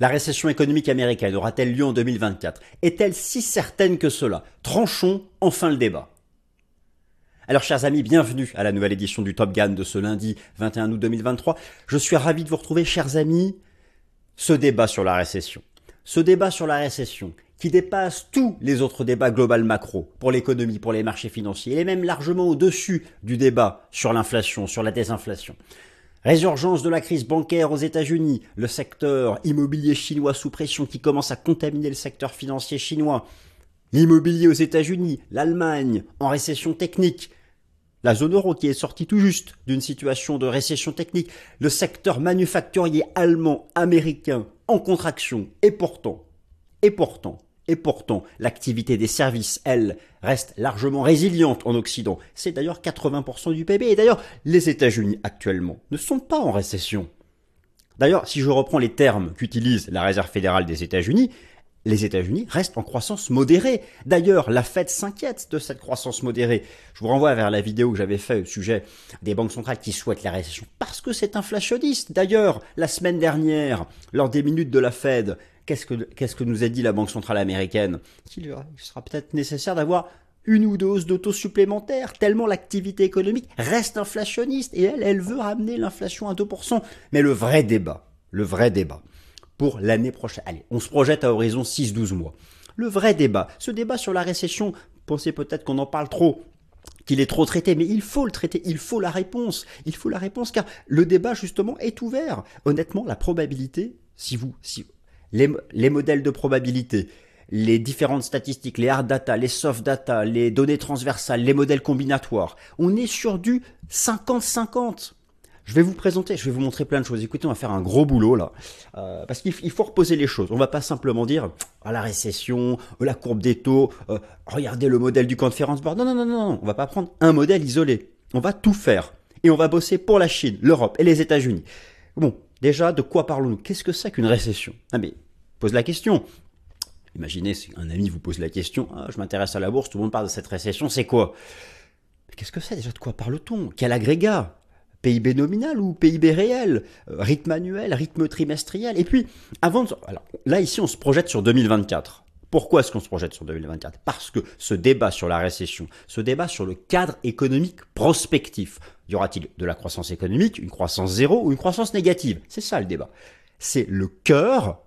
La récession économique américaine aura-t-elle lieu en 2024 Est-elle si certaine que cela? Tranchons enfin le débat. Alors chers amis, bienvenue à la nouvelle édition du Top Gun de ce lundi 21 août 2023. Je suis ravi de vous retrouver chers amis. Ce débat sur la récession. Ce débat sur la récession qui dépasse tous les autres débats global macro pour l'économie, pour les marchés financiers, et même largement au-dessus du débat sur l'inflation, sur la désinflation. Résurgence de la crise bancaire aux États-Unis, le secteur immobilier chinois sous pression qui commence à contaminer le secteur financier chinois, l'immobilier aux États-Unis, l'Allemagne en récession technique, la zone euro qui est sortie tout juste d'une situation de récession technique, le secteur manufacturier allemand, américain en contraction, et pourtant, et pourtant, et pourtant, l'activité des services, elle, reste largement résiliente en Occident. C'est d'ailleurs 80% du PIB. Et d'ailleurs, les États-Unis actuellement ne sont pas en récession. D'ailleurs, si je reprends les termes qu'utilise la Réserve fédérale des États-Unis, les États-Unis restent en croissance modérée. D'ailleurs, la Fed s'inquiète de cette croissance modérée. Je vous renvoie vers la vidéo que j'avais faite au sujet des banques centrales qui souhaitent la récession parce que c'est inflationniste. D'ailleurs, la semaine dernière, lors des minutes de la Fed, Qu'est-ce que, qu'est-ce que nous a dit la Banque centrale américaine? Qu'il sera peut-être nécessaire d'avoir une ou deux hausses d'auto supplémentaires, tellement l'activité économique reste inflationniste, et elle, elle veut ramener l'inflation à 2%. Mais le vrai débat, le vrai débat, pour l'année prochaine, allez, on se projette à horizon 6-12 mois. Le vrai débat, ce débat sur la récession, pensez peut-être qu'on en parle trop, qu'il est trop traité, mais il faut le traiter, il faut la réponse, il faut la réponse, car le débat justement est ouvert. Honnêtement, la probabilité, si vous, si les, modèles de probabilité, les différentes statistiques, les hard data, les soft data, les données transversales, les modèles combinatoires. On est sur du 50-50. Je vais vous présenter, je vais vous montrer plein de choses. Écoutez, on va faire un gros boulot là, euh, parce qu'il faut reposer les choses. On va pas simplement dire ah, la récession, euh, la courbe des taux, euh, regardez le modèle du conference board. Non, non, non, non, on va pas prendre un modèle isolé. On va tout faire et on va bosser pour la Chine, l'Europe et les États-Unis. Bon, déjà, de quoi parlons-nous? Qu'est-ce que c'est qu'une récession? Ah mais pose la question. Imaginez si un ami vous pose la question, ah, je m'intéresse à la bourse, tout le monde parle de cette récession, c'est quoi? Qu'est-ce que c'est déjà? De quoi parle-t-on? Quel agrégat? PIB nominal ou PIB réel? Euh, Rythme annuel, rythme trimestriel? Et puis, avant de... Alors, là, ici, on se projette sur 2024. Pourquoi est-ce qu'on se projette sur 2024 Parce que ce débat sur la récession, ce débat sur le cadre économique prospectif, y aura-t-il de la croissance économique, une croissance zéro ou une croissance négative? C'est ça le débat. C'est le cœur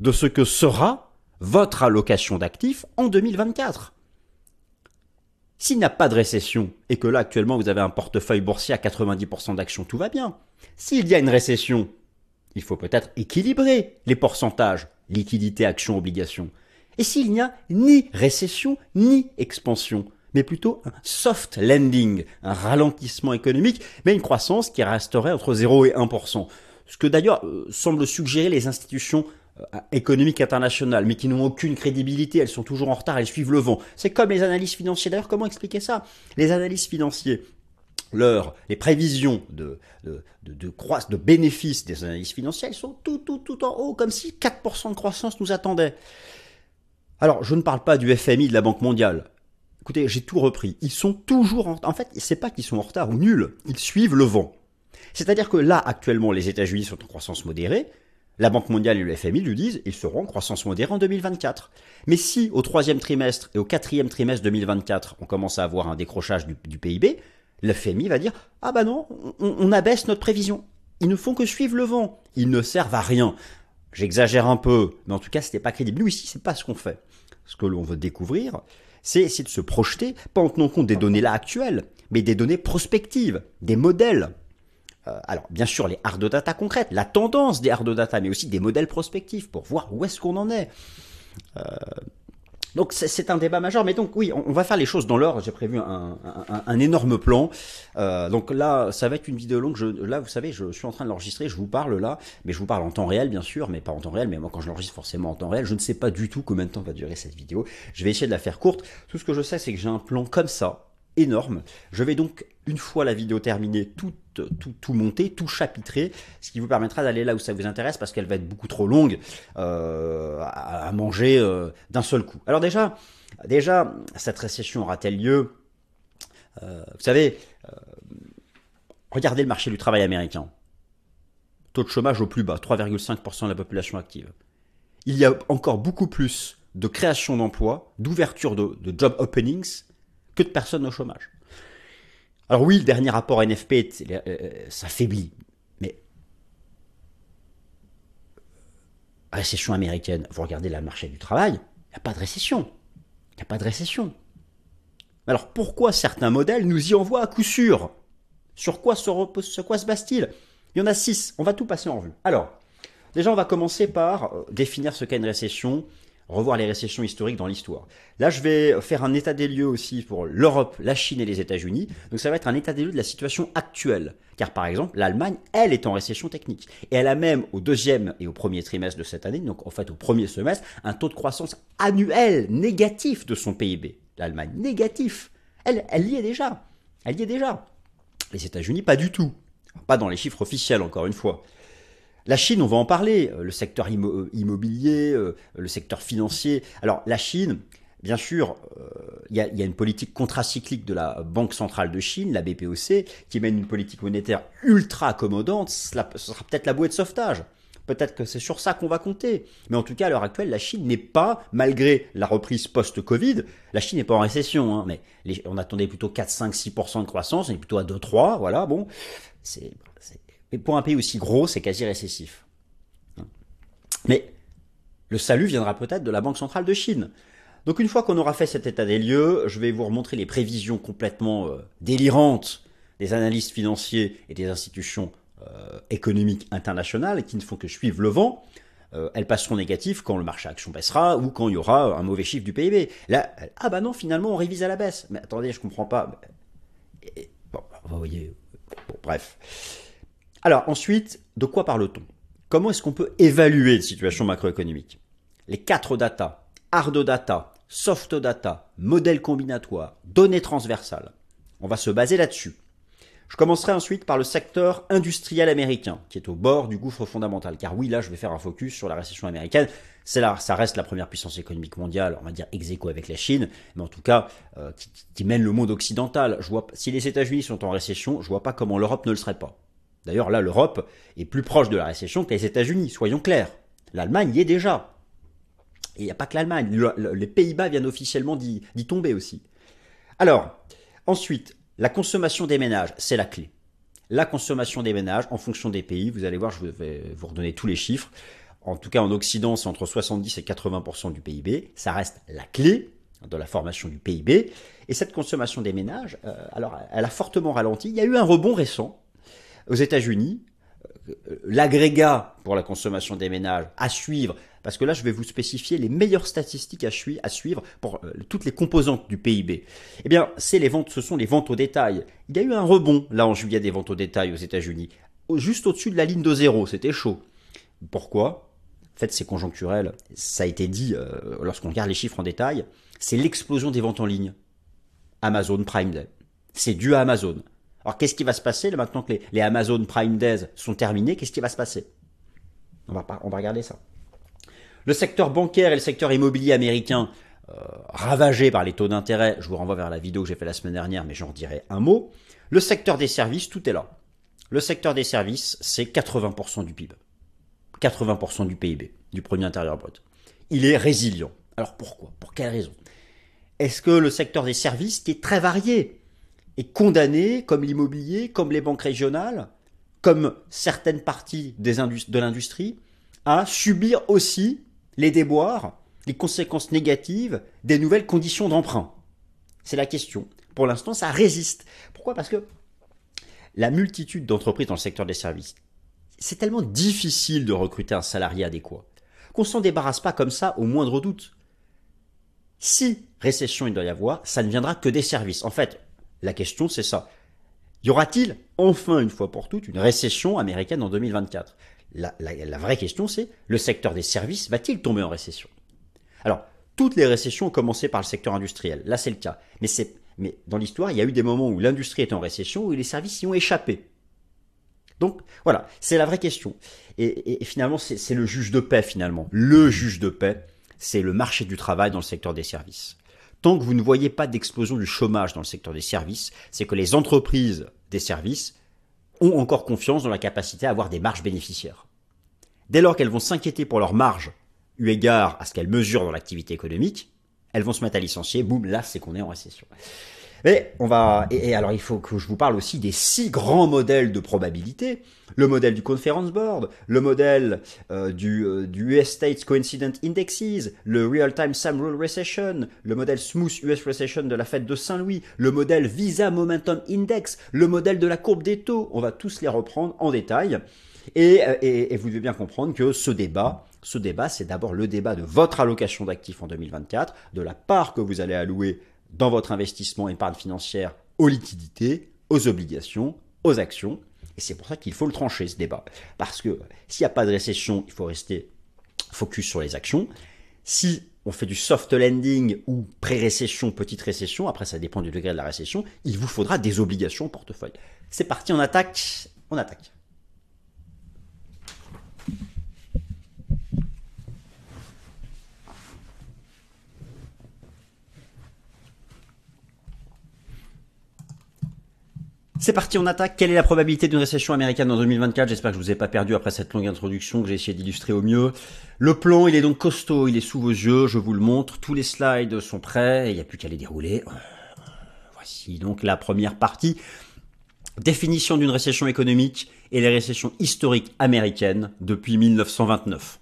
de ce que sera votre allocation d'actifs en 2024. S'il n'y a pas de récession et que là actuellement vous avez un portefeuille boursier à 90% d'actions, tout va bien. S'il y a une récession, il faut peut-être équilibrer les pourcentages, liquidité, actions, obligations. Et s'il n'y a ni récession ni expansion, mais plutôt un soft landing, un ralentissement économique, mais une croissance qui resterait entre 0 et 1%. Ce que d'ailleurs euh, semblent suggérer les institutions économiques internationales, mais qui n'ont aucune crédibilité, elles sont toujours en retard, elles suivent le vent. C'est comme les analyses financières. D'ailleurs, comment expliquer ça? Les analyses financiers, leur, les prévisions de, de, de, de, de bénéfices des analyses financières, elles sont tout, tout, tout en haut, comme si 4% de croissance nous attendait. Alors, je ne parle pas du FMI de la Banque mondiale. Écoutez, j'ai tout repris. Ils sont toujours en, en fait, c'est pas qu'ils sont en retard ou nuls, ils suivent le vent. C'est-à-dire que là, actuellement, les États-Unis sont en croissance modérée, la Banque mondiale et le FMI lui disent ils seront en croissance modérée en 2024. Mais si au troisième trimestre et au quatrième trimestre 2024, on commence à avoir un décrochage du, PIB, le FMI va dire ah bah non, on, abaisse notre prévision. Ils ne font que suivre le vent. Ils ne servent à rien. J'exagère un peu, mais en tout cas, n'est pas crédible. Nous, ici, c'est pas ce qu'on fait. Ce que l'on veut découvrir, c'est essayer de se projeter, pas en tenant compte des données là actuelles, mais des données prospectives, des modèles. Euh, alors, bien sûr, les hard data concrètes, la tendance des hard data, mais aussi des modèles prospectifs pour voir où est-ce qu'on en est. Euh, donc c'est un débat majeur, mais donc oui, on, va faire les choses dans l'ordre. J'ai prévu un, énorme plan. Euh, donc là, ça va être une vidéo longue. Je, là, vous savez, je suis en train de l'enregistrer. Je vous parle là, mais je vous parle en temps réel, bien sûr, mais pas en temps réel. Mais moi, quand je l'enregistre forcément en temps réel, je ne sais pas du tout combien de temps va durer cette vidéo. Je vais essayer de la faire courte. Tout ce que je sais, c'est que j'ai un plan comme ça, énorme. Je vais donc, une fois la vidéo terminée, tout, tout, tout monter, tout chapitrer, ce qui vous permettra d'aller là où ça vous intéresse parce qu'elle va être beaucoup trop longue euh, à, manger euh, d'un seul coup. Alors déjà, déjà, cette récession aura-t-elle lieu? Euh, Vous savez, regardez le marché du travail américain. Taux de chômage au plus bas, 3,5% de la population active. il y a encore beaucoup plus de création d'emplois, d'ouverture de, de, job openings, que de personnes au chômage. Alors oui, le dernier rapport NFP euh, s'affaiblit, mais récession américaine, vous regardez le marché du travail, il n'y a pas de récession. Il n'y a pas de récession. Alors pourquoi certains modèles nous y envoient à coup sûr? Sur quoi se, repose, sur quoi se base-t-il? Il y en a six, on va tout passer en vue. Alors, déjà on va commencer par euh, définir ce qu'est une récession, revoir les récessions historiques dans l'histoire. Là, je vais faire un état des lieux aussi pour l'Europe, la Chine et les États-Unis. Donc ça va être un état des lieux de la situation actuelle. Car par exemple, l'Allemagne, elle est en récession technique. Et elle a même au deuxième et au premier trimestre de cette année, donc en fait au premier semestre, un taux de croissance annuel négatif de son PIB. L'Allemagne, négatif. Elle, elle y est déjà. Elle y est déjà. Les États-Unis, pas du tout. Pas dans les chiffres officiels, encore une fois. La Chine, on va en parler, euh, le secteur euh, immobilier, euh, le secteur financier. Alors la Chine, bien sûr, il y, a une politique contracyclique de la Banque centrale de Chine, la BPOC, qui mène une politique monétaire ultra accommodante. Ce sera peut-être la bouée de sauvetage. Peut-être que c'est sur ça qu'on va compter. Mais en tout cas, à l'heure actuelle, la Chine n'est pas, malgré la reprise post-Covid, la Chine n'est pas en récession. Hein, mais on attendait plutôt 4, 5, 6% de croissance, on est plutôt à 2, 3, voilà, bon. C'est et pour un pays aussi gros, c'est quasi récessif. Mais le salut viendra peut-être de la Banque centrale de Chine. Donc une fois qu'on aura fait cet état des lieux, je vais vous remontrer les prévisions complètement euh, délirantes des analystes financiers et des institutions euh, économiques internationales qui ne font que suivre le vent. Euh, elles passeront négatives quand le marché action baissera ou quand il y aura un mauvais chiffre du PIB. Là, ah bah non, finalement on révise à la baisse. Mais attendez, je comprends pas. Bon, vous voyez, bon, bref. Alors ensuite, de quoi parle-t-on? Comment est-ce qu'on peut évaluer une situation macroéconomique? Les quatre data, hard data, soft data, modèle combinatoire, données transversales. On va se baser là-dessus. Je commencerai ensuite par le secteur industriel américain, qui est au bord du gouffre fondamental. Car oui, là, je vais faire un focus sur la récession américaine. C'est là, ça reste la première puissance économique mondiale, on va dire ex avec la Chine, mais en tout cas, euh, qui, mène le monde occidental. Si les États-Unis sont en récession, je vois pas comment l'Europe ne le serait pas. D'ailleurs, là, l'Europe est plus proche de la récession que les États-Unis, soyons clairs. L'Allemagne y est déjà. Et il n'y a pas que l'Allemagne. les Pays-Bas viennent officiellement d'y tomber aussi. Alors, ensuite, la consommation des ménages, c'est la clé. La consommation des ménages, en fonction des pays, vous allez voir, je vais vous redonner tous les chiffres. En tout cas, en Occident, c'est entre 70 et 80% du PIB. Ça reste la clé de la formation du PIB. Et cette consommation des ménages, euh, alors, elle a fortement ralenti. Il y a eu un rebond récent aux États-Unis, euh, l'agrégat pour la consommation des ménages à suivre, parce que là je vais vous spécifier les meilleures statistiques à, suivre pour euh, toutes les composantes du PIB. Eh bien, les ventes, ce sont les ventes au détail. Il y a eu un rebond là en juillet des ventes au détail aux États-Unis, juste au-dessus de la ligne de zéro, c'était chaud. Pourquoi? En fait, c'est conjoncturel. Ça a été dit euh, lorsqu'on regarde les chiffres en détail. C'est l'explosion des ventes en ligne. Amazon Prime Day. C'est dû à Amazon. Alors qu'est-ce qui va se passer là, maintenant que les, Amazon Prime Days sont terminés? Qu'est-ce qui va se passer? On va, regarder ça. Le secteur bancaire et le secteur immobilier américain, euh, ravagés par les taux d'intérêt, je vous renvoie vers la vidéo que j'ai faite la semaine dernière, mais j'en dirai un mot. Le secteur des services, tout est là. Le secteur des services, c'est 80% du PIB. 80% du PIB, du premier intérieur brut. Il est résilient. Alors pourquoi? Pour quelle raison? Est-ce que le secteur des services, qui est très varié, est condamné, comme l'immobilier, comme les banques régionales, comme certaines parties de l'industrie, à subir aussi les déboires, les conséquences négatives des nouvelles conditions d'emprunt. C'est la question. Pour l'instant, ça résiste. Pourquoi? Parce que la multitude d'entreprises dans le secteur des services, c'est tellement difficile de recruter un salarié adéquat qu'on s'en débarrasse pas comme ça au moindre doute. Si récession il doit y avoir, ça ne viendra que des services. En fait, la question, c'est ça. Y aura-t-il enfin, une fois pour toutes, une récession américaine en 2024 la, vraie question, c'est le secteur des services va-t-il tomber en récession? Alors, toutes les récessions ont commencé par le secteur industriel. Là, c'est le cas. Mais, mais dans l'histoire, il y a eu des moments où l'industrie était en récession, où les services y ont échappé. Donc, voilà, c'est la vraie question. Et, et finalement, c'est le juge de paix, finalement. Le juge de paix, c'est le marché du travail dans le secteur des services. Tant que vous ne voyez pas d'explosion du chômage dans le secteur des services, c'est que les entreprises des services ont encore confiance dans la capacité à avoir des marges bénéficiaires. Dès lors qu'elles vont s'inquiéter pour leurs marges eu égard à ce qu'elles mesurent dans l'activité économique, elles vont se mettre à licencier, boum, là c'est qu'on est en récession. Mais on va et, alors il faut que je vous parle aussi des six grands modèles de probabilité. Le modèle du Conference Board, le modèle euh, du, euh, US States Coincident Indexes, le Real Time Sum Rule Recession, le modèle Smooth US Recession de la fête de Saint-Louis, le modèle Visa Momentum Index, le modèle de la courbe des taux. On va tous les reprendre en détail. Et, euh, et, et vous devez bien comprendre que ce débat, ce débat, c'est d'abord le débat de votre allocation d'actifs en 2024, de la part que vous allez allouer dans votre investissement épargne financière aux liquidités, aux obligations, aux actions. Et c'est pour ça qu'il faut le trancher, ce débat. Parce que s'il n'y a pas de récession, il faut rester focus sur les actions. Si on fait du soft landing ou pré-récession, petite récession, après ça dépend du degré de la récession, il vous faudra des obligations au portefeuille. C'est parti, on attaque, on attaque. C'est parti, on attaque. Quelle est la probabilité d'une récession américaine en 2024 J'espère que je vous ai pas perdu après cette longue introduction que j'ai essayé d'illustrer au mieux. Le plan, il est donc costaud, il est sous vos yeux, je vous le montre. Tous les slides sont prêts, il n'y a plus qu'à les dérouler. Voici donc la première partie. Définition d'une récession économique et les récessions historiques américaines depuis 1929.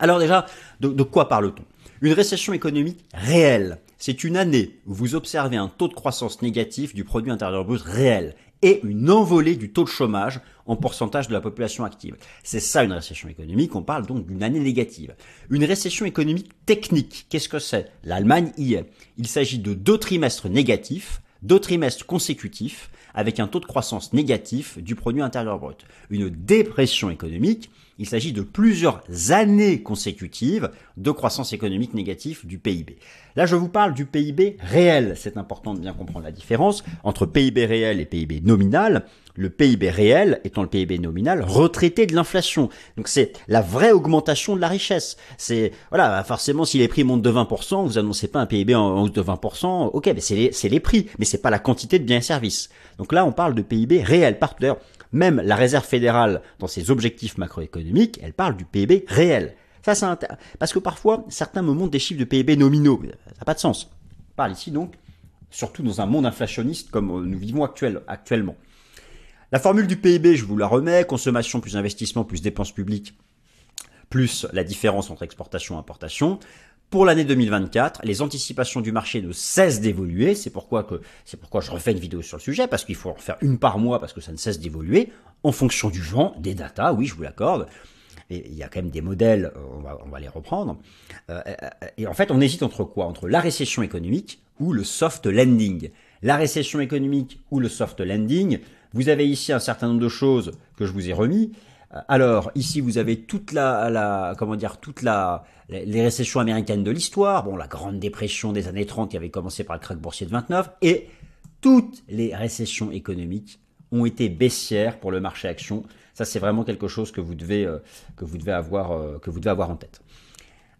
Alors déjà, de, de quoi parle-t-on? Une récession économique réelle c'est une année où vous observez un taux de croissance négatif du produit intérieur brut réel et une envolée du taux de chômage en pourcentage de la population active. C'est ça une récession économique, on parle donc d'une année négative. Une récession économique technique, qu'est-ce que c'est? L'Allemagne y est. Il s'agit de deux trimestres négatifs, deux trimestres consécutifs, avec un taux de croissance négatif du produit intérieur brut. Une dépression économique, il s'agit de plusieurs années consécutives de croissance économique négative du PIB. Là, je vous parle du PIB réel. C'est important de bien comprendre la différence entre PIB réel et PIB nominal. Le PIB réel étant le PIB nominal retraité de l'inflation. Donc c'est la vraie augmentation de la richesse. C'est voilà, forcément si les prix montent de 20%, vous annoncez pas un PIB en hausse de 20%. Ok, mais c'est les, prix, mais c'est pas la quantité de biens et services. Donc là, on parle de PIB réel. Par même la réserve fédérale, dans ses objectifs macroéconomiques, elle parle du PIB réel. Ça, c'est Parce que parfois, certains me montrent des chiffres de PIB nominaux. Ça n'a pas de sens. On parle ici donc, surtout dans un monde inflationniste comme nous vivons actuellement. La formule du PIB, je vous la remets, consommation plus investissement plus dépenses publiques, plus la différence entre exportation et importation. Pour l'année 2024, les anticipations du marché ne cessent d'évoluer. C'est pourquoi pourquoi je refais une vidéo sur le sujet parce qu'il faut en faire une par mois parce que ça ne cesse d'évoluer en fonction du vent, des datas. Oui, je vous l'accorde. Il y a quand même des modèles, euh, on va, on va les reprendre. Euh, euh, et en fait, on hésite entre quoi? Entre la récession économique ou le soft landing. La récession économique ou le soft landing. Vous avez ici un certain nombre de choses que je vous ai remis. Alors ici vous avez toute la comment dire toute la les récessions américaines de l'histoire, bon la grande dépression des années 30 qui avait commencé par le krach boursier de 29 et toutes les récessions économiques ont été baissières pour le marché action. Ça c'est vraiment quelque chose que vous devez euh, que vous devez avoir euh, que vous devez avoir en tête.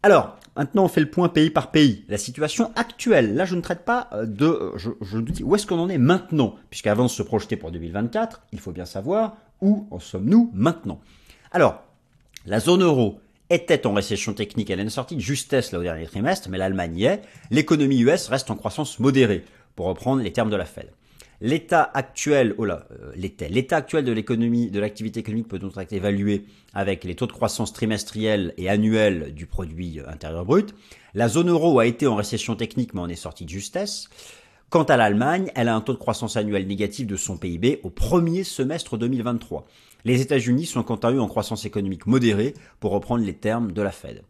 Alors, maintenant on fait le point pays par pays. La situation actuelle, là je ne traite pas euh, de... Je, je dis où est-ce qu'on en est maintenant? Puisqu'avant de se projeter pour 2024, il faut bien savoir où en sommes-nous maintenant Alors, la zone euro était en récession technique, elle est sortie de justesse là au dernier trimestre, mais l'Allemagne y est. L'économie US reste en croissance modérée, pour reprendre les termes de la Fed. L'état actuel, oh là, euh, l'état actuel de l'économie, de l'activité économique peut donc être évalué avec les taux de croissance trimestriels et annuels du produit intérieur brut. La zone euro a été en récession technique, mais on est sorti de justesse. Quant à l'Allemagne, elle a un taux de croissance annuel négatif de son PIB au premier semestre 2023. Les États-Unis sont quant à eux en croissance économique modérée, pour reprendre les termes de la Fed.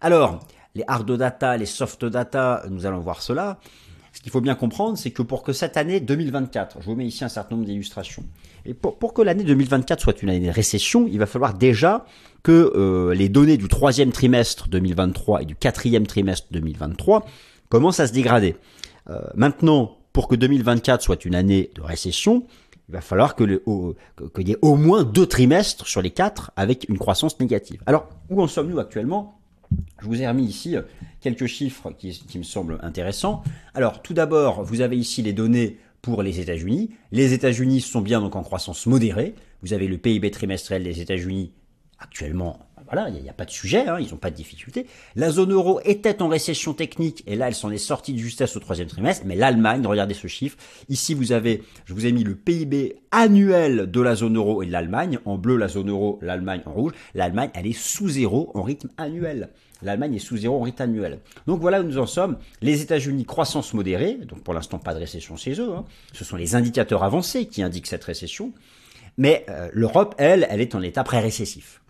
Alors, les hard data, les soft data, nous allons voir cela. Ce qu'il faut bien comprendre, c'est que pour que cette année 2024, je vous mets ici un certain nombre d'illustrations, et pour, que l'année 2024 soit une année de récession, il va falloir déjà que euh, les données du troisième trimestre 2023 et du quatrième trimestre 2023 commencent à se dégrader. Euh, maintenant, pour que 2024 soit une année de récession, il va falloir que qu'il y ait au moins deux trimestres sur les quatre avec une croissance négative. Alors, où en sommes-nous actuellement? Je vous ai remis ici euh, quelques chiffres qui, me semblent intéressants. Alors, tout d'abord, vous avez ici les données pour les États-Unis. Les États-Unis sont bien donc en croissance modérée. Vous avez le PIB trimestriel des États-Unis actuellement voilà, il n'y a, pas de sujet, hein, ils n'ont pas de difficulté. La zone euro était en récession technique, et là, elle s'en est sortie de justesse au troisième trimestre. Mais l'Allemagne, regardez ce chiffre. Ici, vous avez, je vous ai mis le PIB annuel de la zone euro et de l'Allemagne. En bleu, la zone euro, l'Allemagne en rouge. L'Allemagne, elle est sous zéro en rythme annuel. L'Allemagne est sous zéro en rythme annuel. Donc voilà où nous en sommes. Les États-Unis, croissance modérée, donc pour l'instant pas de récession chez eux. Hein. Ce sont les indicateurs avancés qui indiquent cette récession. Mais euh, l'Europe, elle, elle est en état pré-récessif.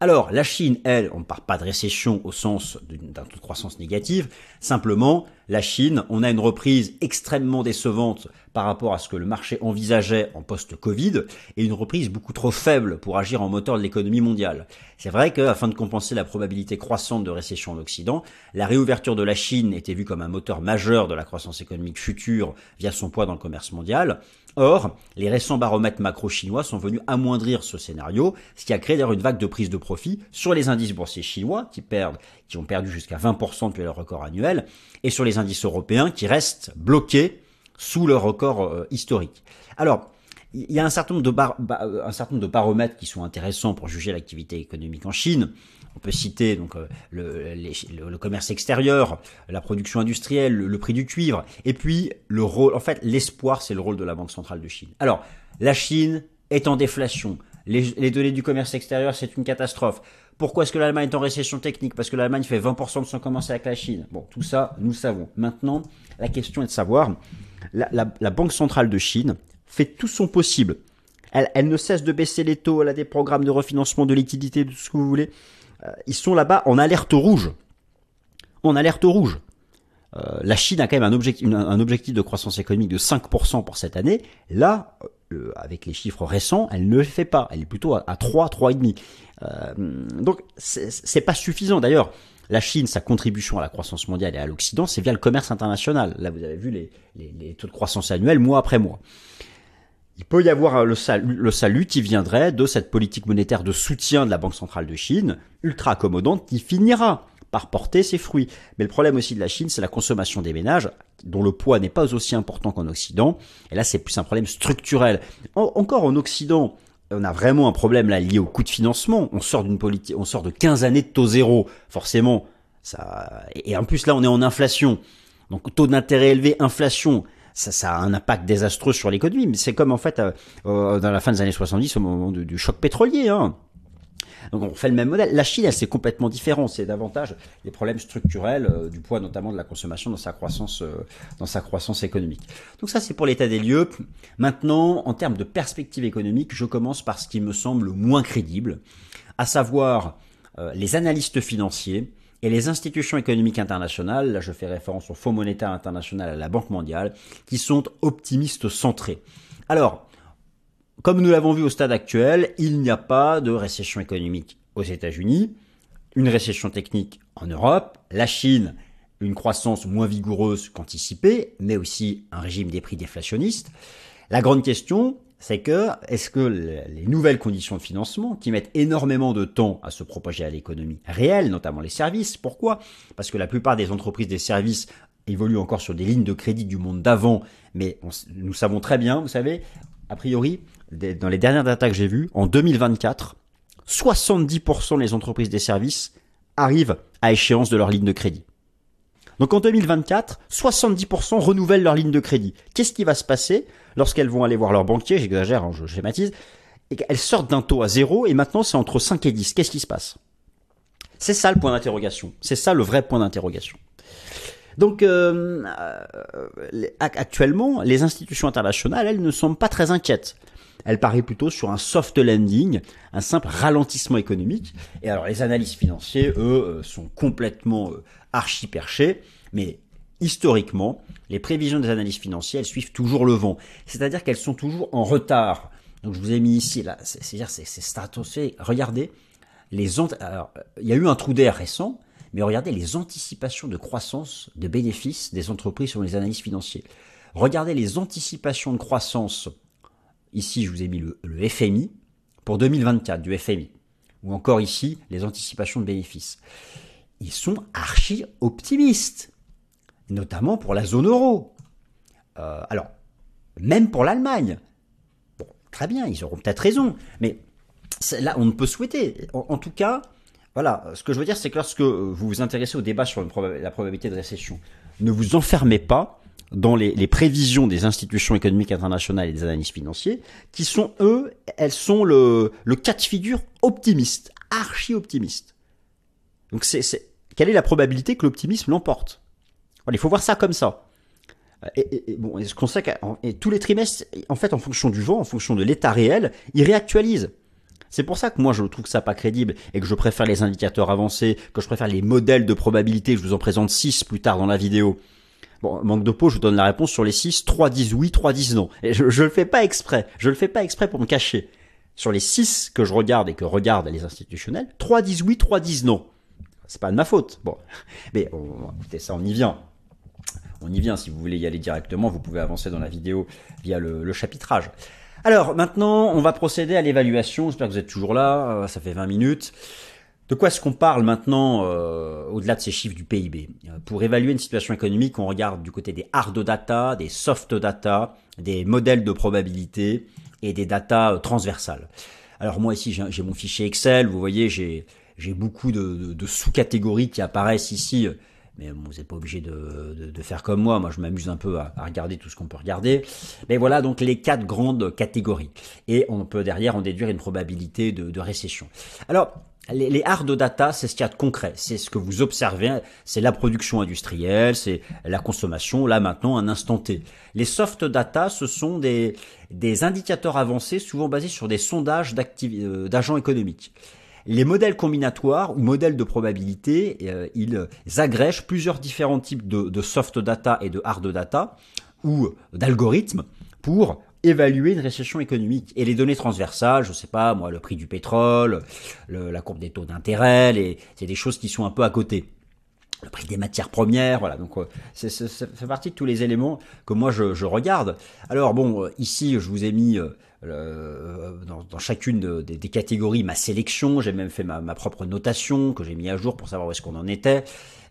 Alors, la Chine, elle, on ne parle pas de récession au sens d'un taux de croissance négative. Simplement, la Chine, on a une reprise extrêmement décevante par rapport à ce que le marché envisageait en post-Covid et une reprise beaucoup trop faible pour agir en moteur de l'économie mondiale. C'est vrai qu'afin de compenser la probabilité croissante de récession en Occident, la réouverture de la Chine était vue comme un moteur majeur de la croissance économique future via son poids dans le commerce mondial. Or, les récents baromètres macro-chinois sont venus amoindrir ce scénario, ce qui a créé d'ailleurs une vague de prise de profit sur les indices boursiers chinois, qui perdent, qui ont perdu jusqu'à 20% depuis leur record annuel, et sur les indices européens, qui restent bloqués sous leur record euh, historique. Alors, il y a un certain nombre de, un certain nombre de baromètres qui sont intéressants pour juger l'activité économique en Chine. On peut citer donc euh, le, commerce extérieur, la production industrielle, le, prix du cuivre, et puis le rôle. En fait, l'espoir, c'est le rôle de la Banque centrale de Chine. Alors, la Chine est en déflation. Les, données du commerce extérieur, c'est une catastrophe. Pourquoi est-ce que l'Allemagne est en récession technique? Parce que l'Allemagne fait 20% de son commerce avec la Chine. Bon, tout ça, nous le savons. Maintenant, la question est de savoir, la Banque centrale de Chine fait tout son possible. Elle, elle, ne cesse de baisser les taux, elle a des programmes de refinancement de liquidité, de tout ce que vous voulez. Euh, ils sont là-bas en alerte rouge. En alerte rouge. Euh, la Chine a quand même un objectif, un objectif de croissance économique de 5% pour cette année. Là, euh, avec les chiffres récents, elle ne le fait pas. Elle est plutôt à, 3, 3,5. Euh, donc, c'est pas suffisant. D'ailleurs, la Chine, sa contribution à la croissance mondiale et à l'Occident, c'est via le commerce international. Là, vous avez vu les, les, les, taux de croissance annuels mois après mois. Il peut y avoir le salut, le salut qui viendrait de cette politique monétaire de soutien de la Banque centrale de Chine, ultra accommodante, qui finira par porter ses fruits. Mais le problème aussi de la Chine, c'est la consommation des ménages, dont le poids n'est pas aussi important qu'en Occident. Et là, c'est plus un problème structurel. encore en Occident, on a vraiment un problème là lié au coût de financement. On sort d'une politique, on sort de 15 années de taux zéro. Forcément, ça, et en plus là, on est en inflation. Donc taux d'intérêt élevé, inflation ça, ça a un impact désastreux sur l'économie. C'est comme en fait euh, euh, dans la fin des années 70 au moment du, choc pétrolier. Hein. Donc on fait le même modèle. La Chine, elle, c'est complètement différent. C'est davantage les problèmes structurels euh, du poids notamment de la consommation dans sa croissance, dans sa croissance économique. Donc ça, c'est pour l'état des lieux. Maintenant, en termes de perspective économique, je commence par ce qui me semble moins crédible, à savoir les analystes financiers et les institutions économiques internationales, là je fais référence au Fonds monétaire international, à la Banque mondiale, qui sont optimistes centrés. Alors, comme nous l'avons vu au stade actuel, il n'y a pas de récession économique aux États-Unis, une récession technique en Europe, la Chine, une croissance moins vigoureuse qu'anticipée, mais aussi un régime des prix déflationniste. La grande question, c'est que est-ce que les nouvelles conditions de financement qui mettent énormément de temps à se propager à l'économie réelle, notamment les services, pourquoi? Parce que la plupart des entreprises des services évoluent encore sur des lignes de crédit du monde d'avant, mais nous savons très bien, vous savez, a priori, dans les dernières datas que j'ai vues, en 2024, 70% des entreprises des services arrivent à échéance de leur ligne de crédit. Donc en 2024, 70% renouvellent leur ligne de crédit. Qu'est-ce qui va se passer lorsqu'elles vont aller voir leur banquier, j'exagère, hein, je schématise, et qu'elles sortent d'un taux à zéro et maintenant c'est entre 5 et 10 Qu'est-ce qui se passe? C'est ça le point d'interrogation. C'est ça le vrai point d'interrogation. Donc euh, euh, actuellement, les institutions internationales, elles ne semblent pas très inquiètes. Elles parient plutôt sur un soft landing, un simple ralentissement économique. Et alors les analystes financiers, eux, euh, sont complètement archi perché, mais historiquement, les prévisions des analyses financières, suivent toujours le vent. C'est-à-dire qu'elles sont toujours en retard. Donc je vous ai mis ici, là, c'est-à-dire c'est stratosphérique. Regardez, les alors, il y a eu un trou d'air récent, mais regardez les anticipations de croissance, de bénéfices des entreprises sur les analyses financières. Regardez les anticipations de croissance. Ici, je vous ai mis le FMI pour 2024 du FMI. Ou encore ici, les anticipations de bénéfices ils sont archi optimistes, notamment pour la zone euro. Euh, alors, même pour l'Allemagne. Bon, très bien, ils auront peut-être raison, mais là, on ne peut souhaiter. En, tout cas, voilà, ce que je veux dire, c'est que lorsque vous vous intéressez au débat sur la probabilité de récession, ne vous enfermez pas dans les, prévisions des institutions économiques internationales et des analystes financiers, qui sont, eux, elles sont le, le cas de figure optimiste, archi-optimiste. Donc, c'est, quelle est la probabilité que l'optimisme l'emporte? Il faut voir ça comme ça. Et, bon, ce qu'on et tous les trimestres, en fait, en fonction du vent, en fonction de l'état réel, ils réactualisent. C'est pour ça que moi je trouve ça pas crédible et que je préfère les indicateurs avancés, que je préfère les modèles de probabilité, je vous en présente 6 plus tard dans la vidéo. Bon, manque de peau, je vous donne la réponse sur les 6, 3 disent oui, 3 disent non. Et je, je le fais pas exprès, je le fais pas exprès pour me cacher. Sur les 6 que je regarde et que regardent les institutionnels, 3 disent oui, 3 disent non. C'est pas de ma faute. Bon, mais écoutez, ça on y vient on y vient. Si vous voulez y aller directement, vous pouvez avancer dans la vidéo via le, chapitrage. Alors maintenant, on va procéder à l'évaluation. J'espère que vous êtes toujours là. Euh, ça fait 20 minutes. De quoi est-ce qu'on parle maintenant euh, au-delà de ces chiffres du PIB euh, Pour évaluer une situation économique, on regarde du côté des hard data, des soft data, des modèles de probabilité et des data transversales. Alors moi ici j'ai mon fichier Excel, vous voyez j'ai beaucoup de, sous-catégories qui apparaissent ici mais vous n'êtes pas obligé de, faire comme moi. Moi, je m'amuse un peu à, regarder tout ce qu'on peut regarder. Mais voilà donc les quatre grandes catégories. Et on peut derrière en déduire une probabilité de, récession. Alors, les, hard data, c'est ce qu'il y a de concret. C'est ce que vous observez. C'est la production industrielle, c'est la consommation, là maintenant, un instant T. Les soft data, ce sont des, des indicateurs avancés, souvent basés sur des sondages euh, d'agents économiques. Les modèles combinatoires ou modèles de probabilité, euh, ils agrègent plusieurs différents types de, soft data et de hard data ou d'algorithmes pour évaluer une récession économique et les données transversales, je sais pas moi, le prix du pétrole, la courbe des taux d'intérêt, c'est des choses qui sont un peu à côté le prix des matières premières, voilà. Donc, euh, c'est, ça fait partie de tous les éléments que moi je, regarde. Alors bon, euh, ici je vous ai mis euh, dans, chacune des, catégories ma sélection. J'ai même fait ma, ma, propre notation que j'ai mis à jour pour savoir où est-ce qu'on en était.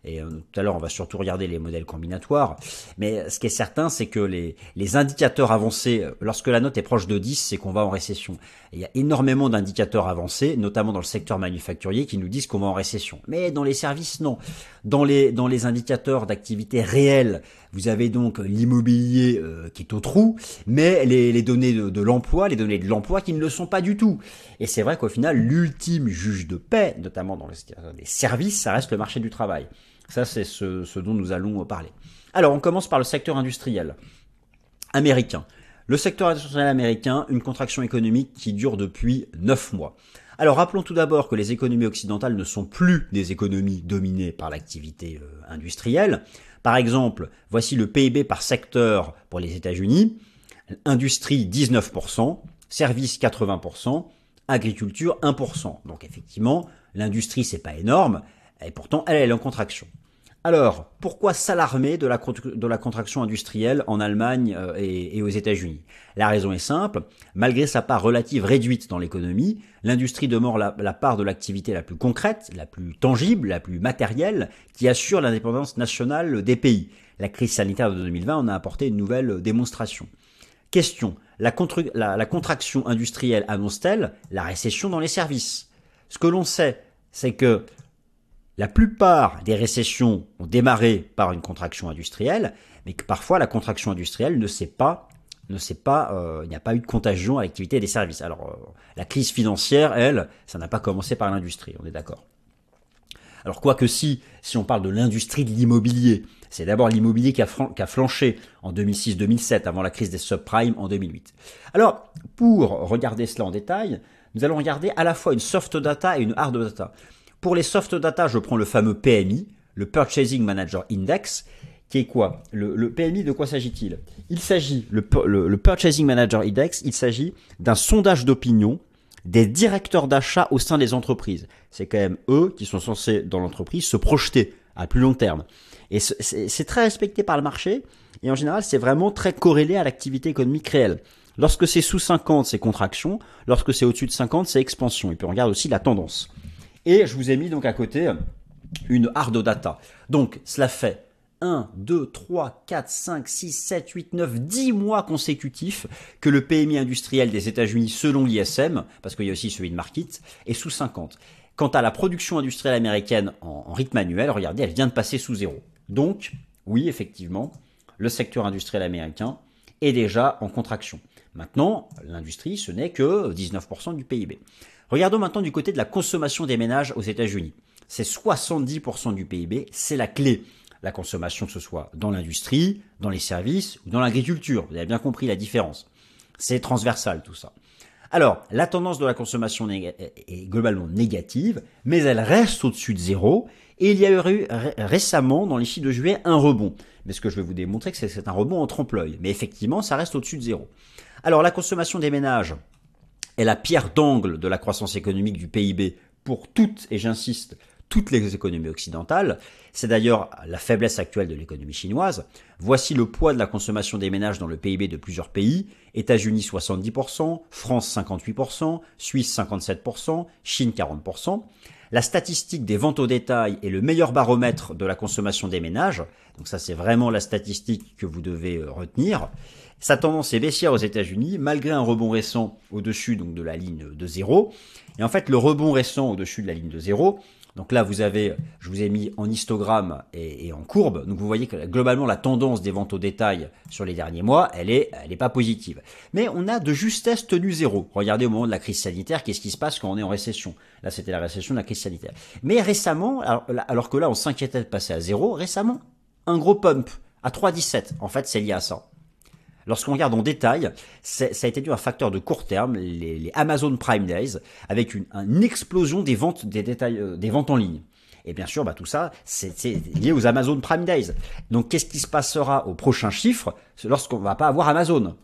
Et euh, tout à l'heure, on va surtout regarder les modèles combinatoires. Mais ce qui est certain, c'est que les, les indicateurs avancés, euh, lorsque la note est proche de 10, c'est qu'on va en récession. il y a énormément d'indicateurs avancés, notamment dans le secteur manufacturier, qui nous disent qu'on va en récession. Mais dans les services, non. Dans les, dans les indicateurs d'activité réelle, vous avez donc l'immobilier euh, qui est au trou, mais les, données de, l'emploi, les données de l'emploi qui ne le sont pas du tout. Et c'est vrai qu'au final, l'ultime juge de paix, notamment dans les services, ça reste le marché du travail. Ça, c'est ce, dont nous allons parler. Alors, on commence par le secteur industriel américain. Le secteur industriel américain, une contraction économique qui dure depuis 9 mois. Alors rappelons tout d'abord que les économies occidentales ne sont plus des économies dominées par l'activité euh, industrielle. Par exemple, voici le PIB par secteur pour les États-Unis. Industrie 19%, services 80%, agriculture 1%. Donc effectivement, l'industrie c'est pas énorme, et pourtant, elle, est en contraction. Alors, pourquoi s'alarmer de la, contraction industrielle en Allemagne euh, et, aux États-Unis? La raison est simple, malgré sa part relative réduite dans l'économie, l'industrie demeure la, part de l'activité la plus concrète, la plus tangible, la plus matérielle, qui assure l'indépendance nationale des pays. La crise sanitaire de 2020 en a apporté une nouvelle démonstration. Question, la contraction industrielle annonce-t-elle la récession dans les services? Ce que l'on sait, c'est que la plupart des récessions ont démarré par une contraction industrielle, mais que parfois la contraction industrielle ne sait pas, ne sait pas, euh, il n'y a pas eu de contagion à l'activité des services. Alors euh, la crise financière, elle, ça n'a pas commencé par l'industrie, on est d'accord. Alors quoique si, si on parle de l'industrie de l'immobilier, c'est d'abord l'immobilier qui a, qui a flanché en 2006-2007 avant la crise des subprimes en 2008. Alors pour regarder cela en détail, nous allons regarder à la fois une soft data et une hard data. Pour les soft data, je prends le fameux PMI, le Purchasing Manager Index, qui est quoi? Le, PMI, de quoi s'agit-il? Il, s'agit, le, le, Purchasing Manager Index, il s'agit d'un sondage d'opinion des directeurs d'achat au sein des entreprises. C'est quand même eux qui sont censés, dans l'entreprise, se projeter à plus long terme. Et c'est très respecté par le marché, et en général, c'est vraiment très corrélé à l'activité économique réelle. Lorsque c'est sous 50, c'est contraction. Lorsque c'est au-dessus de 50, c'est expansion. Et puis on regarde aussi la tendance. Et je vous ai mis donc à côté une hard data. Donc cela fait 1, 2, 3, 4, 5, 6, 7, 8, 9, 10 mois consécutifs que le PMI industriel des États-Unis, selon l'ISM, parce qu'il y a aussi celui de Market, est sous 50. Quant à la production industrielle américaine en, en rythme annuel, regardez, elle vient de passer sous zéro. Donc, oui, effectivement, le secteur industriel américain est déjà en contraction. Maintenant, l'industrie, ce n'est que 19% du PIB. Regardons maintenant du côté de la consommation des ménages aux États-Unis. C'est 70% du PIB, c'est la clé. La consommation, que ce soit dans l'industrie, dans les services ou dans l'agriculture. Vous avez bien compris la différence. C'est transversal tout ça. Alors, la tendance de la consommation est globalement négative, mais elle reste au-dessus de zéro. Et il y a eu récemment, dans les chiffres de juillet, un rebond. Mais ce que je vais vous démontrer, que c'est un rebond en trompe-l'œil. Mais effectivement, ça reste au-dessus de zéro. Alors, la consommation des ménages est la pierre d'angle de la croissance économique du PIB pour toutes, et j'insiste, toutes les économies occidentales. C'est d'ailleurs la faiblesse actuelle de l'économie chinoise. Voici le poids de la consommation des ménages dans le PIB de plusieurs pays. États-Unis 70%, France 58%, Suisse 57%, Chine 40%. La statistique des ventes au détail est le meilleur baromètre de la consommation des ménages. Donc ça c'est vraiment la statistique que vous devez euh, retenir. Sa tendance est baissière aux États-Unis, malgré un rebond récent au-dessus donc de la ligne de zéro. Et en fait, le rebond récent au-dessus de la ligne de zéro, donc là, vous avez, je vous ai mis en histogramme et, en courbe. Donc vous voyez que globalement, la tendance des ventes au détail sur les derniers mois, elle est, elle est pas positive. Mais on a de justesse tenu zéro. Regardez au moment de la crise sanitaire, qu'est-ce qui se passe quand on est en récession? Là, c'était la récession de la crise sanitaire. Mais récemment, alors, que là, on s'inquiétait de passer à zéro, récemment, un gros pump à 3,17. En fait, c'est lié à ça. Lorsqu'on regarde en détail, ça a été dû à un facteur de court terme, les, Amazon Prime Days, avec une, explosion des ventes, euh, des ventes en ligne. Et bien sûr, bah, tout ça, c'est lié aux Amazon Prime Days. Donc, qu'est-ce qui se passera au prochain chiffre lorsqu'on va pas avoir Amazon?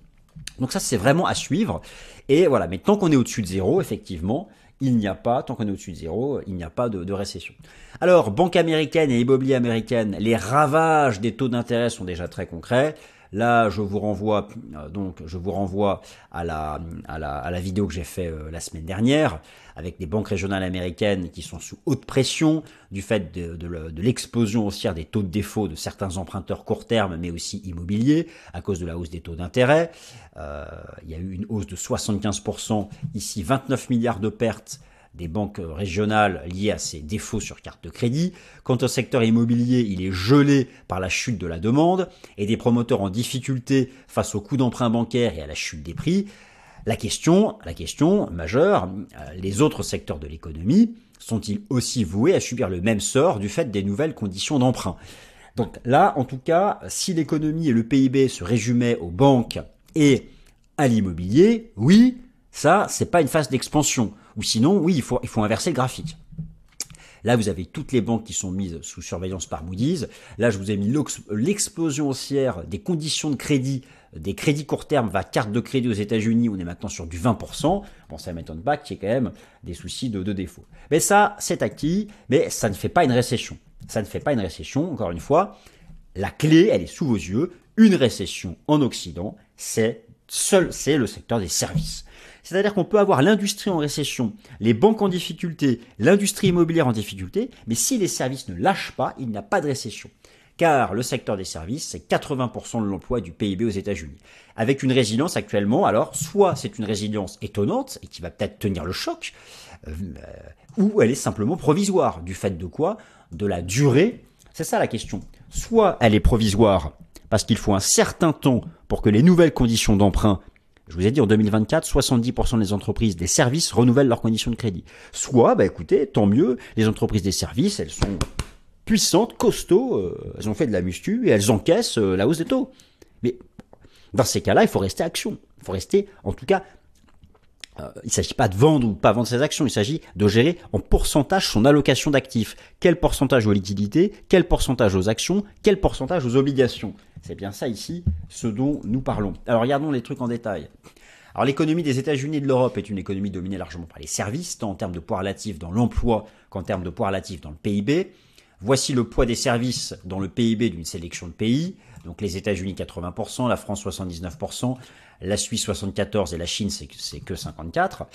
Donc ça, c'est vraiment à suivre. Et voilà, mais tant qu'on est au-dessus de zéro, effectivement, il n'y a pas, tant qu'on est au-dessus de zéro, il n'y a pas de, de, récession. Alors, banque américaine et immobilier américaine, les ravages des taux d'intérêt sont déjà très concrets. Là, je vous renvoie euh, donc, je vous renvoie à la, à la, à la vidéo que j'ai fait euh, la semaine dernière avec des banques régionales américaines qui sont sous haute pression du fait de, de, l'explosion haussière des taux de défaut de certains emprunteurs court terme, mais aussi immobiliers, à cause de la hausse des taux d'intérêt. Euh, il y a eu une hausse de 75%, ici 29 milliards de pertes des banques régionales liées à ces défauts sur carte de crédit. Quant au secteur immobilier, il est gelé par la chute de la demande et des promoteurs en difficulté face au coût d'emprunt bancaire et à la chute des prix. La question, majeure, euh, les autres secteurs de l'économie sont-ils aussi voués à subir le même sort du fait des nouvelles conditions d'emprunt? Donc là, en tout cas, si l'économie et le PIB se résumaient aux banques et à l'immobilier, oui, ça, c'est pas une phase d'expansion. Ou sinon, oui, il faut, inverser le graphique. Là, vous avez toutes les banques qui sont mises sous surveillance par Moody's. Là, je vous ai mis l'explosion haussière des conditions de crédit, des crédits court terme va carte de crédit aux États-Unis. On est maintenant sur du 20%. Bon, ça m'étonne pas qu'il y ait quand même des soucis de, de défaut. Mais ça, c'est acquis, mais ça ne fait pas une récession. Ça ne fait pas une récession, encore une fois. La clé, elle est sous vos yeux. Une récession en Occident, c'est seul, c'est le secteur des services. C'est-à-dire qu'on peut avoir l'industrie en récession, les banques en difficulté, l'industrie immobilière en difficulté, mais si les services ne lâchent pas, il n'y a pas de récession. Car le secteur des services, c'est 80% de l'emploi du PIB aux États-Unis. Avec une résilience actuellement, alors, soit c'est une résilience étonnante et qui va peut-être tenir le choc, euh, ou elle est simplement provisoire. Du fait de quoi? De la durée. C'est ça la question. Soit elle est provisoire parce qu'il faut un certain temps pour que les nouvelles conditions d'emprunt je vous ai dit, en 2024, 70% des entreprises des services renouvellent leurs conditions de crédit. Soit, bah écoutez, tant mieux, les entreprises des services, elles sont puissantes, costauds, euh, elles ont fait de la mustu et elles encaissent euh, la hausse des taux. Mais dans ces cas-là, il faut rester action. Il faut rester, en tout cas, euh, il ne s'agit pas de vendre ou pas vendre ses actions, il s'agit de gérer en pourcentage son allocation d'actifs. Quel pourcentage aux liquidités, quel pourcentage aux actions, quel pourcentage aux obligations. C'est bien ça ici, ce dont nous parlons. Alors regardons les trucs en détail. Alors l'économie des États-Unis et de l'Europe est une économie dominée largement par les services, tant en termes de poids relatif dans l'emploi qu'en termes de poids relatif dans le PIB. Voici le poids des services dans le PIB d'une sélection de pays. Donc les États-Unis 80%, la France 79%, la Suisse 74% et la Chine c'est que 54%.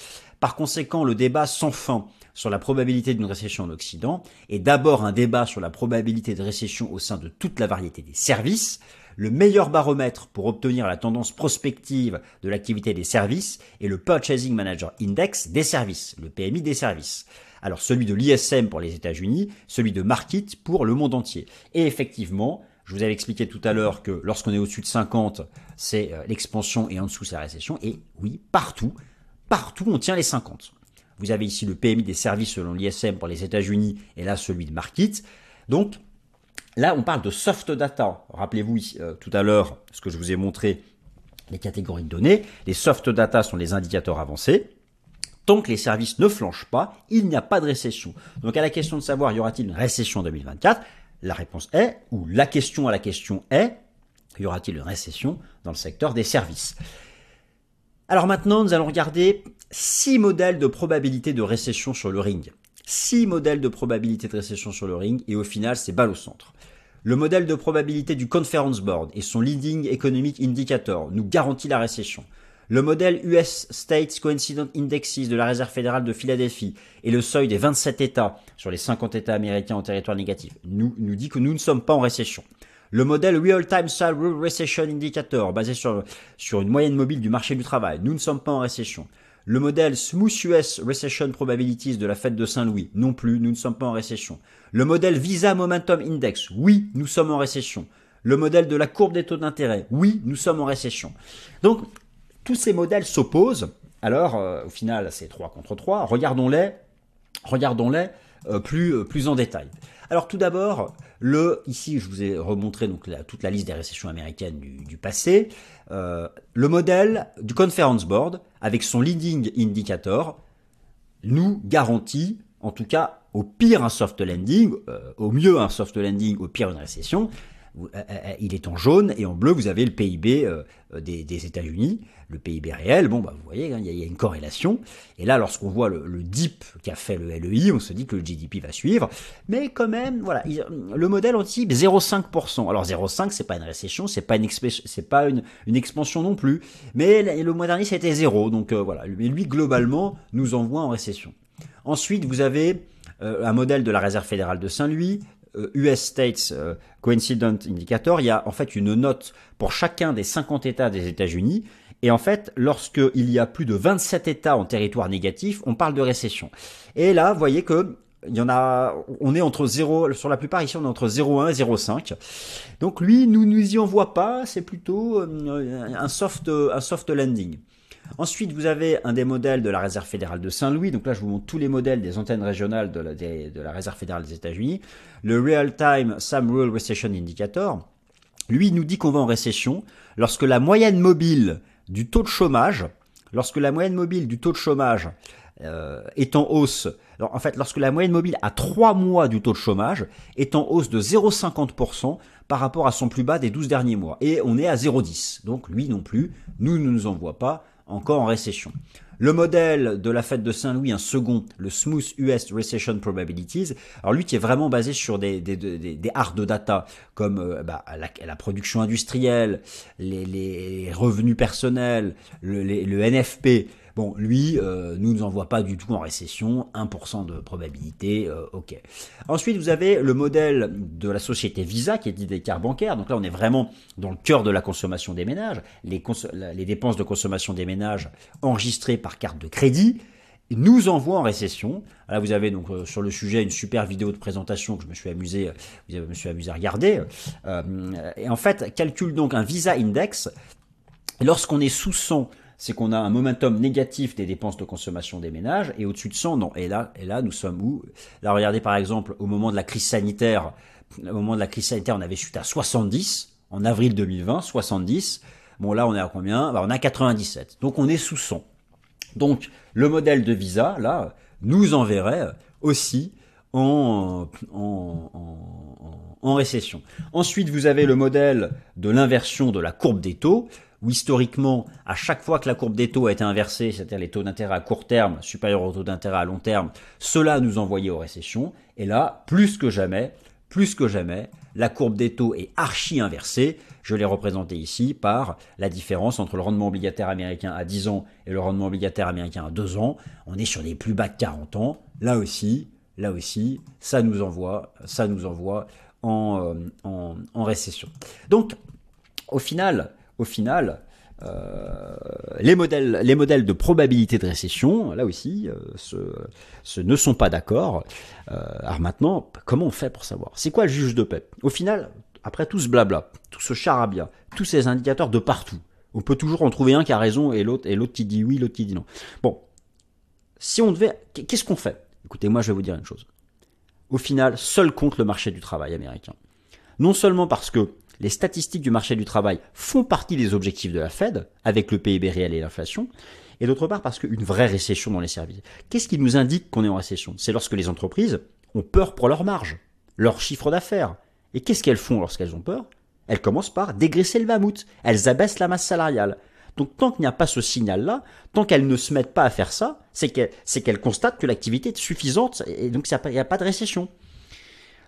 Par conséquent, le débat sans fin sur la probabilité d'une récession en Occident est d'abord un débat sur la probabilité de récession au sein de toute la variété des services. Le meilleur baromètre pour obtenir la tendance prospective de l'activité des services est le Purchasing Manager Index des services, le PMI des services. Alors celui de l'ISM pour les États-Unis, celui de Market pour le monde entier. Et effectivement, je vous avais expliqué tout à l'heure que lorsqu'on est au-dessus de 50, c'est euh, l'expansion et en dessous c'est la récession. Et oui, partout, partout on tient les 50. Vous avez ici le PMI des services selon l'ISM pour les États-Unis et là celui de Market. Donc là on parle de soft data. Rappelez-vous euh, tout à l'heure ce que je vous ai montré les catégories de données. Les soft data sont les indicateurs avancés. Tant que les services ne flanchent pas, il n'y a pas de récession. Donc à la question de savoir y aura-t-il une récession en 2024, la réponse est, ou la question à la question est, y aura-t-il une récession dans le secteur des services? Alors maintenant, nous allons regarder six modèles de probabilité de récession sur le ring. Six modèles de probabilité de récession sur le ring, et au final, c'est balle au centre. Le modèle de probabilité du Conference Board et son Leading Economic Indicator nous garantit la récession. Le modèle US States Coincident Indexes de la Réserve fédérale de Philadelphie et le seuil des 27 États sur les 50 États américains en territoire négatif nous, nous dit que nous ne sommes pas en récession. Le modèle Real-Time Salary Recession Indicator, basé sur, sur une moyenne mobile du marché du travail, nous ne sommes pas en récession. Le modèle Smooth US Recession Probabilities de la fête de Saint-Louis, non plus, nous ne sommes pas en récession. Le modèle Visa Momentum Index, oui, nous sommes en récession. Le modèle de la courbe des taux d'intérêt, oui, nous sommes en récession. Donc, tous ces modèles s'opposent. Alors, euh, au final, c'est 3 contre 3. Regardons-les regardons-les euh, plus, euh, plus en détail. Alors tout d'abord, le ici je vous ai remontré donc toute la liste des récessions américaines du, passé. le modèle du Conference Board avec son leading indicator nous garantit, en tout cas au pire un soft landing, au mieux un soft landing, au pire une récession. Il est en jaune et en bleu vous avez le PIB des, États-Unis le PIB réel, bon, bah, vous voyez, hein, il y, a une corrélation. Et là, lorsqu'on voit le, dip qu'a fait le LEI, on se dit que le GDP va suivre. Mais quand même, voilà, le modèle anticipe 0,5%. Alors 0,5%, c'est pas une récession, c'est pas une, pas une, expansion non plus. Mais le mois dernier, c'était 0. Donc euh, voilà, lui, globalement, nous envoie en récession. Ensuite, vous avez euh, un modèle de la Réserve fédérale de Saint-Louis, US euh, States Coincident Indicator, il y a en fait une note pour chacun des 50 États des États-Unis et en fait, lorsqu'il y a plus de 27 États en territoire négatif, on parle de récession. Et là, vous voyez que il y en a, on est entre 0, sur la plupart ici on est entre 0,1 et 0,5. Donc lui, nous nous y envoie pas, c'est plutôt euh, un soft, un soft landing. Ensuite, vous avez un des modèles de la Réserve fédérale de Saint-Louis. Donc là, je vous montre tous les modèles des antennes régionales de la, de la Réserve fédérale des États-Unis. Le Real Time Sam Rural Recession Indicator. Lui, il nous dit qu'on va en récession lorsque la moyenne mobile du taux de chômage, lorsque la moyenne mobile du taux de chômage euh, est en hausse, en fait, lorsque la moyenne mobile à 3 mois du taux de chômage est en hausse de 0,50% par rapport à son plus bas des 12 derniers mois. Et on est à 0,10. Donc lui non plus, nous ne nous envoie pas encore en récession. Le modèle de la fête de Saint-Louis, un second, le Smooth US Recession Probabilities, alors lui qui est vraiment basé sur des, des, des, des hard data comme euh, bah, la, production industrielle, les, les revenus personnels, le, le NFP, Lui, euh, nous ne nous envoie pas du tout en récession, 1% de probabilité, euh, ok. Ensuite, vous avez le modèle de la société Visa, qui est dit des cartes bancaires. Donc là, on est vraiment dans le cœur de la consommation des ménages. Les, dépenses de consommation des ménages enregistrées par carte de crédit nous envoient en récession. Là, vous avez donc euh, sur le sujet une super vidéo de présentation que je me suis amusé, je me suis amusé à regarder. et en fait, calcule donc un Visa Index. Lorsqu'on est sous 100 c'est qu'on a un momentum négatif des dépenses de consommation des ménages, et au-dessus de 100, non. Et là, et là, nous sommes où? Là, regardez par exemple, au moment de la crise sanitaire, au moment de la crise sanitaire, on avait chuté à 70, en avril 2020, 70. Bon, là, on est à combien? Bah, On est à 97. Donc, on est sous 100. Donc, le modèle de Visa, là, nous enverrait aussi en, en récession. Ensuite, vous avez le modèle de l'inversion de la courbe des taux où historiquement, à chaque fois que la courbe des taux a été inversée, c'est-à-dire les taux d'intérêt à court terme supérieurs aux taux d'intérêt à long terme, cela nous envoyait aux récessions. Et là, plus que jamais, plus que jamais, la courbe des taux est archi inversée. Je l'ai représenté ici par la différence entre le rendement obligataire américain à 10 ans et le rendement obligataire américain à 2 ans. On est sur des plus bas de 40 ans. Là aussi, là aussi, ça nous envoie, ça nous envoie en, euh, en récession. Donc, au final, au final, euh, les, modèles, les modèles de probabilité de récession, là aussi, euh, ce, ne sont pas d'accord. Euh, alors maintenant, comment on fait pour savoir? C'est quoi le juge de paix? Au final, après tout ce blabla, tout ce charabia, tous ces indicateurs de partout, on peut toujours en trouver un qui a raison et l'autre et l'autre qui dit oui, l'autre qui dit non. Bon, si on devait, qu'est-ce qu'on fait? Écoutez, moi je vais vous dire une chose. Au final, seul compte le marché du travail américain. Non seulement parce que les statistiques du marché du travail font partie des objectifs de la Fed, avec le PIB réel et l'inflation, et d'autre part parce qu'une vraie récession dans les services. Qu'est-ce qui nous indique qu'on est en récession? C'est lorsque les entreprises ont peur pour leur marge, leur chiffre d'affaires. Et qu'est-ce qu'elles font lorsqu'elles ont peur? Elles commencent par dégraisser le mammouth, elles abaissent la masse salariale. Donc tant qu'il n'y a pas ce signal-là, tant qu'elles ne se mettent pas à faire ça, c'est qu'elles constatent que l'activité est suffisante et donc il n'y a pas de récession.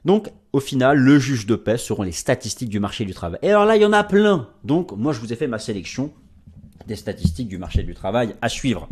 Donc, au final, le juge de paix seront les statistiques du marché du travail. Et alors là, il y en a plein. Donc, moi, je vous ai fait ma sélection des statistiques du marché du travail à suivre.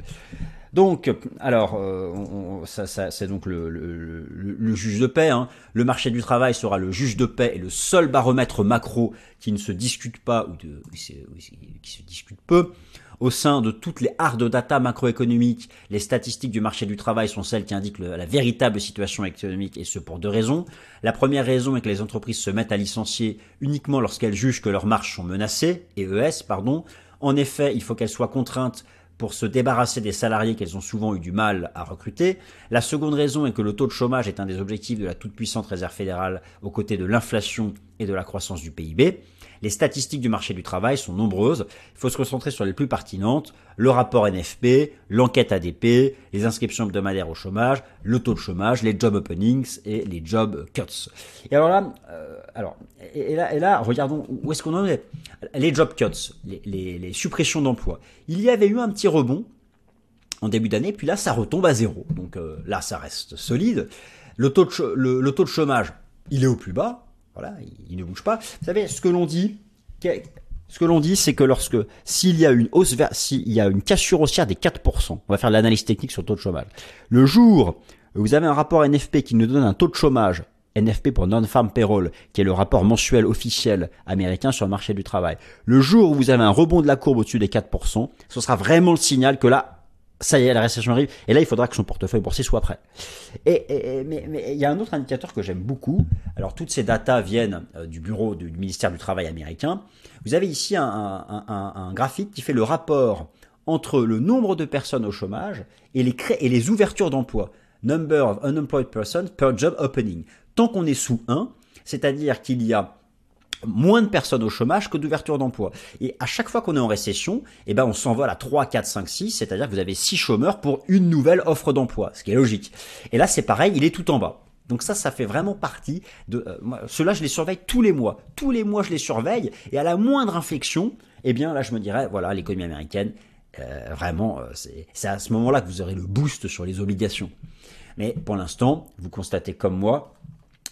Donc, alors, euh, ça, c'est donc le, juge de paix. Hein. Le marché du travail sera le juge de paix et le seul baromètre macro qui ne se discute pas ou qui se discute peu. Au sein de toutes les hard data macroéconomiques, les statistiques du marché du travail sont celles qui indiquent la véritable situation économique et ce pour deux raisons. La première raison est que les entreprises se mettent à licencier uniquement lorsqu'elles jugent que leurs marges sont menacées, et ES, pardon. En effet, il faut qu'elles soient contraintes pour se débarrasser des salariés qu'elles ont souvent eu du mal à recruter. La seconde raison est que le taux de chômage est un des objectifs de la toute-puissante réserve fédérale aux côtés de l'inflation et de la croissance du PIB. Les statistiques du marché du travail sont nombreuses. Il faut se concentrer sur les plus pertinentes. Le rapport NFP, l'enquête ADP, les inscriptions hebdomadaires au chômage, le taux de chômage, les job openings et les job cuts. Et alors là, euh, alors, et, là, et là, regardons où est-ce qu'on en est. Les job cuts, les, les suppressions d'emplois. Il y avait eu un petit rebond en début d'année, puis là, ça retombe à zéro. Donc euh, là, ça reste solide. Le taux, de, le taux de chômage, il est au plus bas. Voilà, il, ne bouge pas. Vous savez, ce que l'on dit, ce que l'on dit, c'est que lorsque, s'il y a une hausse, s'il y a une cassure haussière des 4%, on va faire l'analyse technique sur le taux de chômage. Le jour où vous avez un rapport NFP qui nous donne un taux de chômage, NFP pour Non-Farm Payroll, qui est le rapport mensuel officiel américain sur le marché du travail. Le jour où vous avez un rebond de la courbe au-dessus des 4%, ce sera vraiment le signal que là, ça y est, la récession arrive, et là, il faudra que son portefeuille boursier soit prêt. Et, mais, il y a un autre indicateur que j'aime beaucoup. Alors, toutes ces datas viennent euh, du bureau du, ministère du Travail américain. Vous avez ici un, graphique qui fait le rapport entre le nombre de personnes au chômage et les, et les ouvertures d'emploi. Number of unemployed persons per job opening. Tant qu'on est sous 1, c'est-à-dire qu'il y a moins de personnes au chômage que d'ouverture d'emploi. Et à chaque fois qu'on est en récession, eh ben on s'envole à 3, 4, 5, 6, c'est-à-dire que vous avez 6 chômeurs pour une nouvelle offre d'emploi, ce qui est logique. Et là, c'est pareil, il est tout en bas. Donc ça, ça fait vraiment partie de... Euh, Ceux-là, je les surveille tous les mois. Tous les mois, je les surveille. Et à la moindre inflexion, eh bien là, je me dirais, voilà, l'économie américaine, euh, vraiment, euh, c'est à ce moment-là que vous aurez le boost sur les obligations. Mais pour l'instant, vous constatez comme moi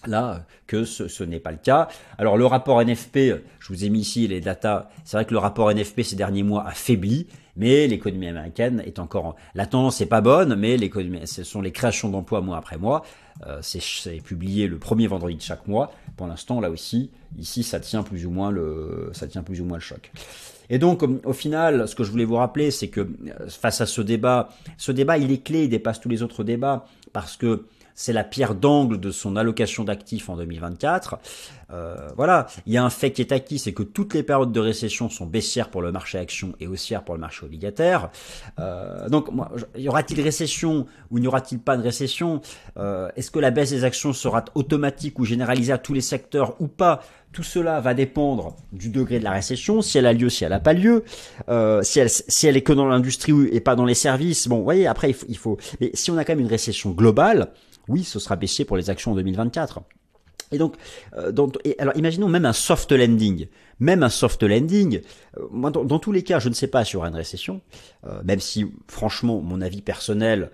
là que ce, n'est pas le cas. Alors le rapport NFP, je vous ai mis ici les datas, c'est vrai que le rapport NFP ces derniers mois a faibli, mais l'économie américaine est encore... La tendance n'est pas bonne, mais l'économie, ce sont les créations d'emplois mois après mois. Euh, c'est publié le premier vendredi de chaque mois. Pour l'instant, là aussi, ici, ça tient plus ou moins le, ça tient plus ou moins le choc. Et donc, au final, ce que je voulais vous rappeler, c'est que euh, face à ce débat, ce débat, il est clé, il dépasse tous les autres débats, parce que c'est la pierre d'angle de son allocation d'actifs en 2024. Euh, voilà, il y a un fait qui est acquis, c'est que toutes les périodes de récession sont baissières pour le marché action et haussières pour le marché obligataire. Euh, donc, moi, y aura-t-il récession ou n'y aura-t-il pas de récession? Euh, Est-ce que la baisse des actions sera automatique ou généralisée à tous les secteurs ou pas? Tout cela va dépendre du degré de la récession, si elle a lieu, si elle n'a pas lieu, euh, si, elle, si elle est que dans l'industrie et pas dans les services. Bon, vous voyez, après, il faut, il faut... Mais si on a quand même une récession globale, oui, ce sera baissier pour les actions en 2024. Et donc, euh, alors imaginons même un soft landing. Même un soft landing, euh, moi, dans, tous les cas, je ne sais pas sur une récession, euh, même si, franchement, mon avis personnel,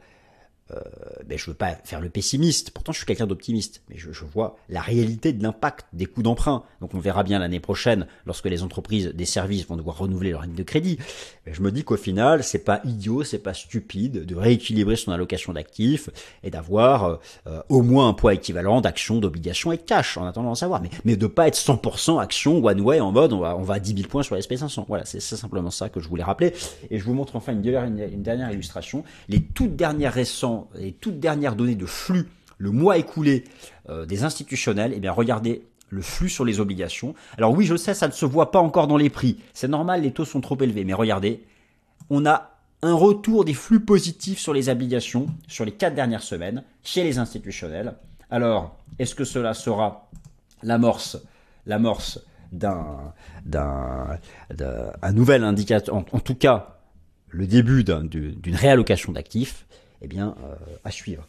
euh, ben, je veux pas faire le pessimiste. Pourtant, je suis quelqu'un d'optimiste, mais je, vois la réalité de l'impact des coûts d'emprunt. Donc, on verra bien l'année prochaine, lorsque les entreprises des services vont devoir renouveler leur ligne de crédit. je me dis qu'au final, c'est pas idiot, c'est pas stupide de rééquilibrer son allocation d'actifs et d'avoir euh, au moins un poids équivalent d'actions, d'obligations et de cash en attendant de savoir. Mais, mais de pas être 100% action one way en mode on va, on va à 10 000 points sur l'SP 500. Voilà, c'est simplement ça que je voulais rappeler. Et je vous montre enfin une une dernière illustration. Les toutes dernières récentes les toutes dernières données de flux, le mois écoulé euh, des institutionnels, eh bien regardez le flux sur les obligations. Alors oui, je sais, ça ne se voit pas encore dans les prix. C'est normal, les taux sont trop élevés. Mais regardez, on a un retour des flux positifs sur les obligations sur les quatre dernières semaines chez les institutionnels. Alors, est-ce que cela sera l'amorce, l'amorce d'un, d'un, d'un nouvel indicateur, en, tout cas, le début d'une réallocation d'actifs? Eh bien, euh, à suivre.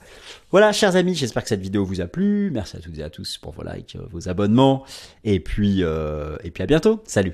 Voilà, chers amis, j'espère que cette vidéo vous a plu. Merci à toutes et à tous pour vos likes, vos abonnements. Et puis, euh, et puis à bientôt. Salut